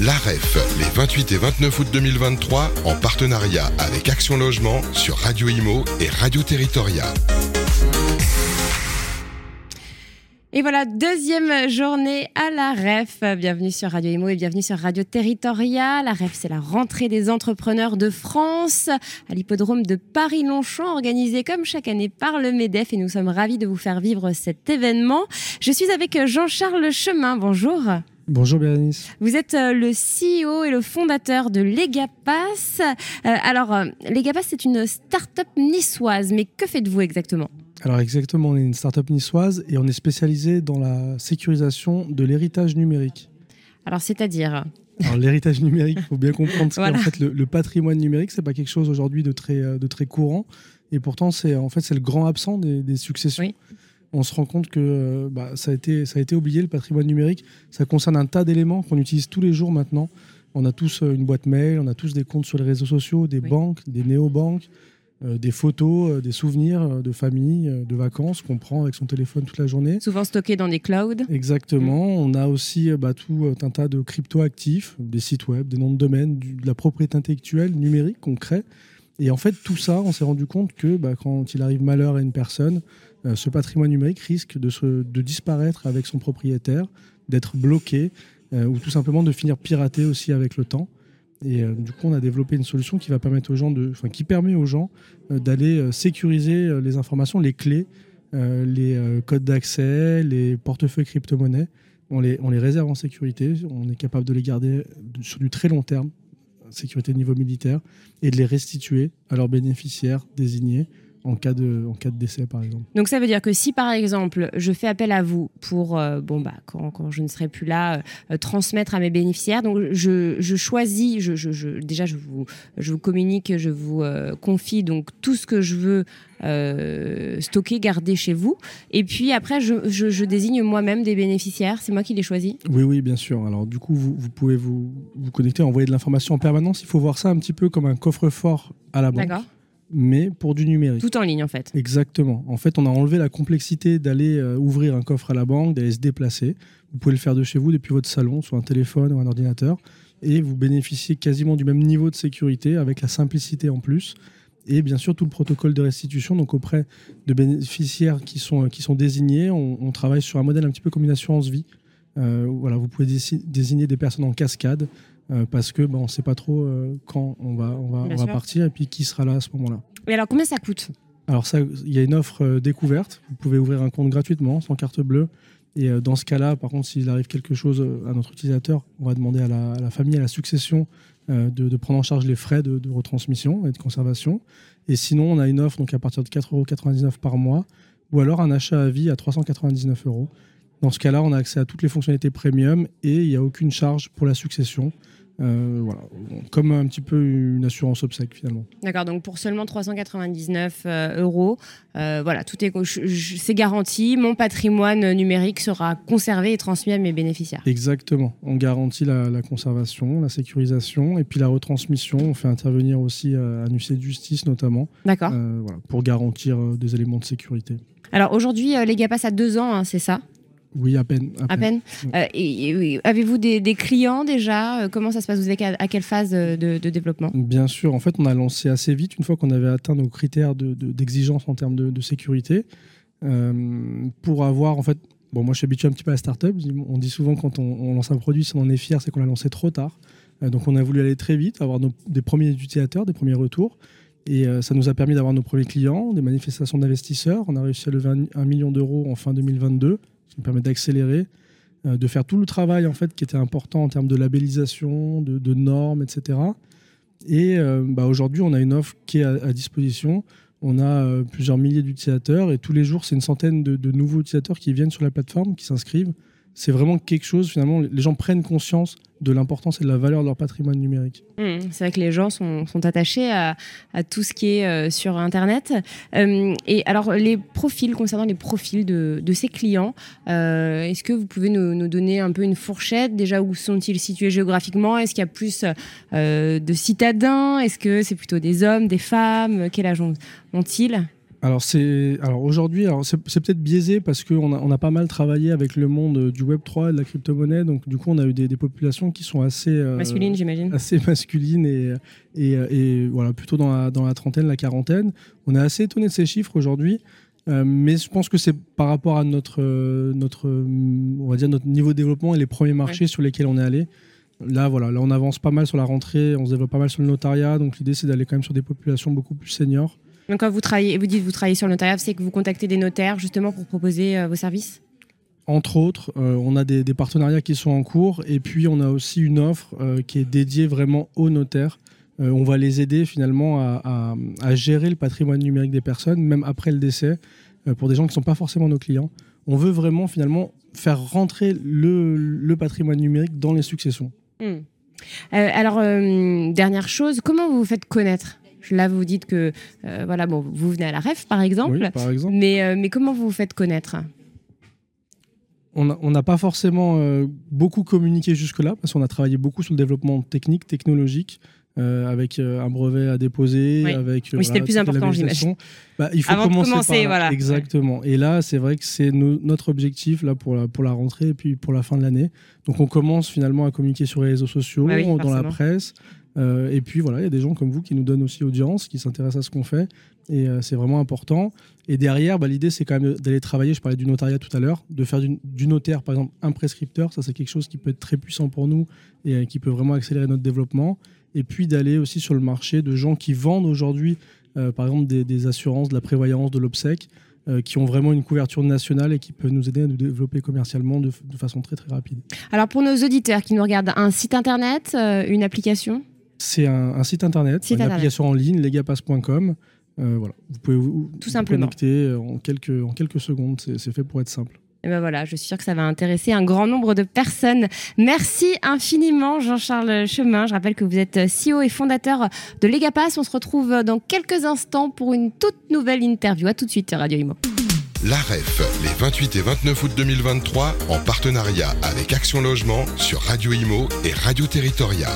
l'AREF, les 28 et 29 août 2023, en partenariat avec Action Logement sur Radio Imo et Radio Territoria. Et voilà, deuxième journée à la REF. Bienvenue sur Radio Imo et bienvenue sur Radio Territoria. La REF, c'est la rentrée des entrepreneurs de France à l'hippodrome de Paris-Longchamp, organisé comme chaque année par le MEDEF. Et nous sommes ravis de vous faire vivre cet événement. Je suis avec Jean-Charles Chemin. Bonjour. Bonjour Bérénice. Vous êtes euh, le CEO et le fondateur de Legapass. Euh, alors, euh, Legapass, c'est une start-up niçoise, mais que faites-vous exactement? Alors exactement, on est une start-up niçoise et on est spécialisé dans la sécurisation de l'héritage numérique. Alors c'est-à-dire? Alors l'héritage numérique, il faut bien comprendre que en fait, le, patrimoine numérique, c'est pas quelque chose aujourd'hui de très, de très courant. Et pourtant, c'est en fait c'est le grand absent des, successions. On se rend compte que euh, bah, ça, a été, ça a été oublié, le patrimoine numérique. Ça concerne un tas d'éléments qu'on utilise tous les jours maintenant. On a tous euh, une boîte mail, on a tous des comptes sur les réseaux sociaux, des banques, des néobanques, euh, des photos, euh, des souvenirs de famille, de vacances qu'on prend avec son téléphone toute la journée. Souvent stockés dans des clouds. Exactement. Mm. On a aussi bah, tout un tas de crypto-actifs, des sites web, des noms de domaine, de la propriété intellectuelle numérique qu'on crée. Et en fait, tout ça, on s'est rendu compte que bah, quand il arrive malheur à une personne, ce patrimoine numérique risque de, disparaître avec son propriétaire, d'être bloqué ou tout simplement de finir piraté aussi avec le temps. Et euh, du coup, on a développé une solution qui va permettre aux gens de, enfin, qui permet aux gens euh, d'aller euh, sécuriser les informations, les clés, les codes d'accès, les portefeuilles crypto-monnaies. On les réserve en sécurité. On est capable de les garder sur du très long terme, sécurité de niveau militaire, et de les restituer à leurs bénéficiaires désignés en cas de en cas de décès par exemple. Donc ça veut dire que si par exemple je fais appel à vous pour euh, bon bah quand, quand, je ne serai plus là euh, transmettre à mes bénéficiaires donc je, je choisis je, je, déjà je vous je vous communique je vous euh, confie donc tout ce que je veux stocker garder chez vous et puis après je, je désigne moi-même des bénéficiaires c'est moi qui les choisis. Oui oui bien sûr alors du coup vous, vous pouvez vous vous connecter envoyer de l'information en permanence il faut voir ça un petit peu comme un coffre-fort à la banque. D'accord mais pour du numérique. Tout en ligne en fait. Exactement. En fait, on a enlevé la complexité d'aller euh, ouvrir un coffre à la banque, d'aller se déplacer. Vous pouvez le faire de chez vous depuis votre salon, sur un téléphone ou un ordinateur, et vous bénéficiez quasiment du même niveau de sécurité avec la simplicité en plus. Et bien sûr, tout le protocole de restitution, donc auprès de bénéficiaires qui sont, qui sont désignés, on, travaille sur un modèle un petit peu comme une assurance vie. Euh, voilà, vous pouvez désigner des personnes en cascade euh, parce que bon, on ne sait pas trop euh, quand on va, on va, on va partir et puis qui sera là à ce moment-là. Mais alors, combien ça coûte? Alors, il y a une offre découverte. Vous pouvez ouvrir un compte gratuitement, sans carte bleue. Et dans ce cas-là, par contre, s'il arrive quelque chose à notre utilisateur, on va demander à la, famille, à la succession, de, prendre en charge les frais de, retransmission et de conservation. Et sinon, on a une offre donc à partir de 4,99 euros par mois, ou alors un achat à vie à 399 euros. Dans ce cas-là, on a accès à toutes les fonctionnalités premium et il n'y a aucune charge pour la succession. Euh, voilà, comme un petit peu une assurance obsèque finalement. D'accord, donc pour seulement 399 euh, euros, euh, voilà, tout est c'est garanti. Mon patrimoine numérique sera conservé et transmis à mes bénéficiaires. Exactement, on garantit la, conservation, la sécurisation et puis la retransmission. On fait intervenir aussi un huissier de justice notamment. D'accord. voilà, pour garantir des éléments de sécurité. Alors aujourd'hui, les gars passent à deux ans, hein, c'est ça? Oui, à peine. À, peine. Euh, Avez-vous des, clients déjà? Euh, Comment ça se passe? Vous êtes à, quelle phase de, développement? Bien sûr. En fait, on a lancé assez vite, une fois qu'on avait atteint nos critères d'exigence en termes de, sécurité, euh, pour avoir, en fait, bon, moi je suis habitué un petit peu à la start-up. On dit souvent quand on, lance un produit, si on en est fier, c'est qu'on l'a lancé trop tard. donc on a voulu aller très vite, avoir des premiers utilisateurs, des premiers retours. Et ça nous a permis d'avoir nos premiers clients, des manifestations d'investisseurs. On a réussi à lever un million d'euros en fin 2022 qui nous permet d'accélérer, euh, de faire tout le travail en fait qui était important en termes de labellisation, de, normes, etc. Et euh, bah, aujourd'hui, on a une offre qui est à, disposition. On a euh, plusieurs milliers d'utilisateurs et tous les jours, c'est une centaine de, nouveaux utilisateurs qui viennent sur la plateforme, qui s'inscrivent. C'est vraiment quelque chose, finalement, les gens prennent conscience de l'importance et de la valeur de leur patrimoine numérique. Mmh, c'est vrai que les gens sont, attachés à, tout ce qui est euh, sur Internet. Euh, et alors, les profils, concernant les profils de, ces clients, euh, est-ce que vous pouvez nous, donner un peu une fourchette? Déjà, où sont-ils situés géographiquement? Est-ce qu'il y a plus de citadins? Est-ce que c'est plutôt des hommes, des femmes? Quel âge ont-ils? Alors c'est alors aujourd'hui c'est, peut-être biaisé parce qu'on a, on a pas mal travaillé avec le monde du Web 3 et de la crypto-monnaie. Donc du coup on a eu des, populations qui sont assez masculines j'imagine. assez masculines et, et, et, voilà plutôt dans la, dans la trentaine la quarantaine. On est assez étonné de ces chiffres aujourd'hui mais je pense que c'est par rapport à notre notre on va dire notre niveau de développement et les premiers marchés sur lesquels on est allé. Là, voilà, là, on avance pas mal sur la rentrée, on se développe pas mal sur le notariat. Donc, l'idée, c'est d'aller quand même sur des populations beaucoup plus seniors. Donc, quand vous travaillez, vous dites vous travaillez sur le notariat, c'est que vous contactez des notaires justement pour proposer euh, vos services? Entre autres, euh, on a des, partenariats qui sont en cours et puis on a aussi une offre euh, qui est dédiée vraiment aux notaires. on va les aider finalement à, gérer le patrimoine numérique des personnes, même après le décès, pour des gens qui ne sont pas forcément nos clients. On veut vraiment finalement faire rentrer le patrimoine numérique dans les successions. Hmm. Alors, dernière chose, comment vous vous faites connaître? Là, vous dites que euh, voilà, bon, vous venez à la REF, par exemple. par exemple. Mais, mais comment vous vous faites connaître? On n'a pas forcément beaucoup communiqué jusque-là, parce qu'on a travaillé beaucoup sur le développement technique, technologique. Euh, avec euh, un brevet à déposer, avec oui, c'était le plus important, j'imagine. Bah, il faut commencer, voilà. Exactement. Et là, c'est vrai que c'est notre objectif là pour la, pour la rentrée et puis pour la fin de l'année. Donc, on commence finalement à communiquer sur les réseaux sociaux, bah dans la presse. Euh, et puis voilà, il y a des gens comme vous qui nous donnent aussi audience, qui s'intéressent à ce qu'on fait. Et c'est vraiment important. Et derrière, bah, l'idée, c'est quand même d'aller travailler. Je parlais du notariat tout à l'heure, de faire du, notaire, par exemple, un prescripteur. Ça, c'est quelque chose qui peut être très puissant pour nous et qui peut vraiment accélérer notre développement et puis d'aller aussi sur le marché de gens qui vendent aujourd'hui, euh, par exemple, des, assurances, de la prévoyance, de l'obsèque, euh, qui ont vraiment une couverture nationale et qui peuvent nous aider à nous développer commercialement de, façon très très rapide. Alors pour nos auditeurs qui nous regardent, un site internet, euh, une application? C'est un, site internet, une application en ligne, legapass.com. voilà. Vous pouvez vous, Tout simplement. connecter en quelques, en quelques secondes, c'est fait pour être simple. Et ben voilà, je suis sûre que ça va intéresser un grand nombre de personnes. Merci infiniment, Jean-Charles Chemin. Je rappelle que vous êtes CEO et fondateur de Legapass. On se retrouve dans quelques instants pour une toute nouvelle interview. À tout de suite, Radio Imo. La REF, les 28 et 29 août 2023, en partenariat avec Action Logement sur Radio Imo et Radio Territoria.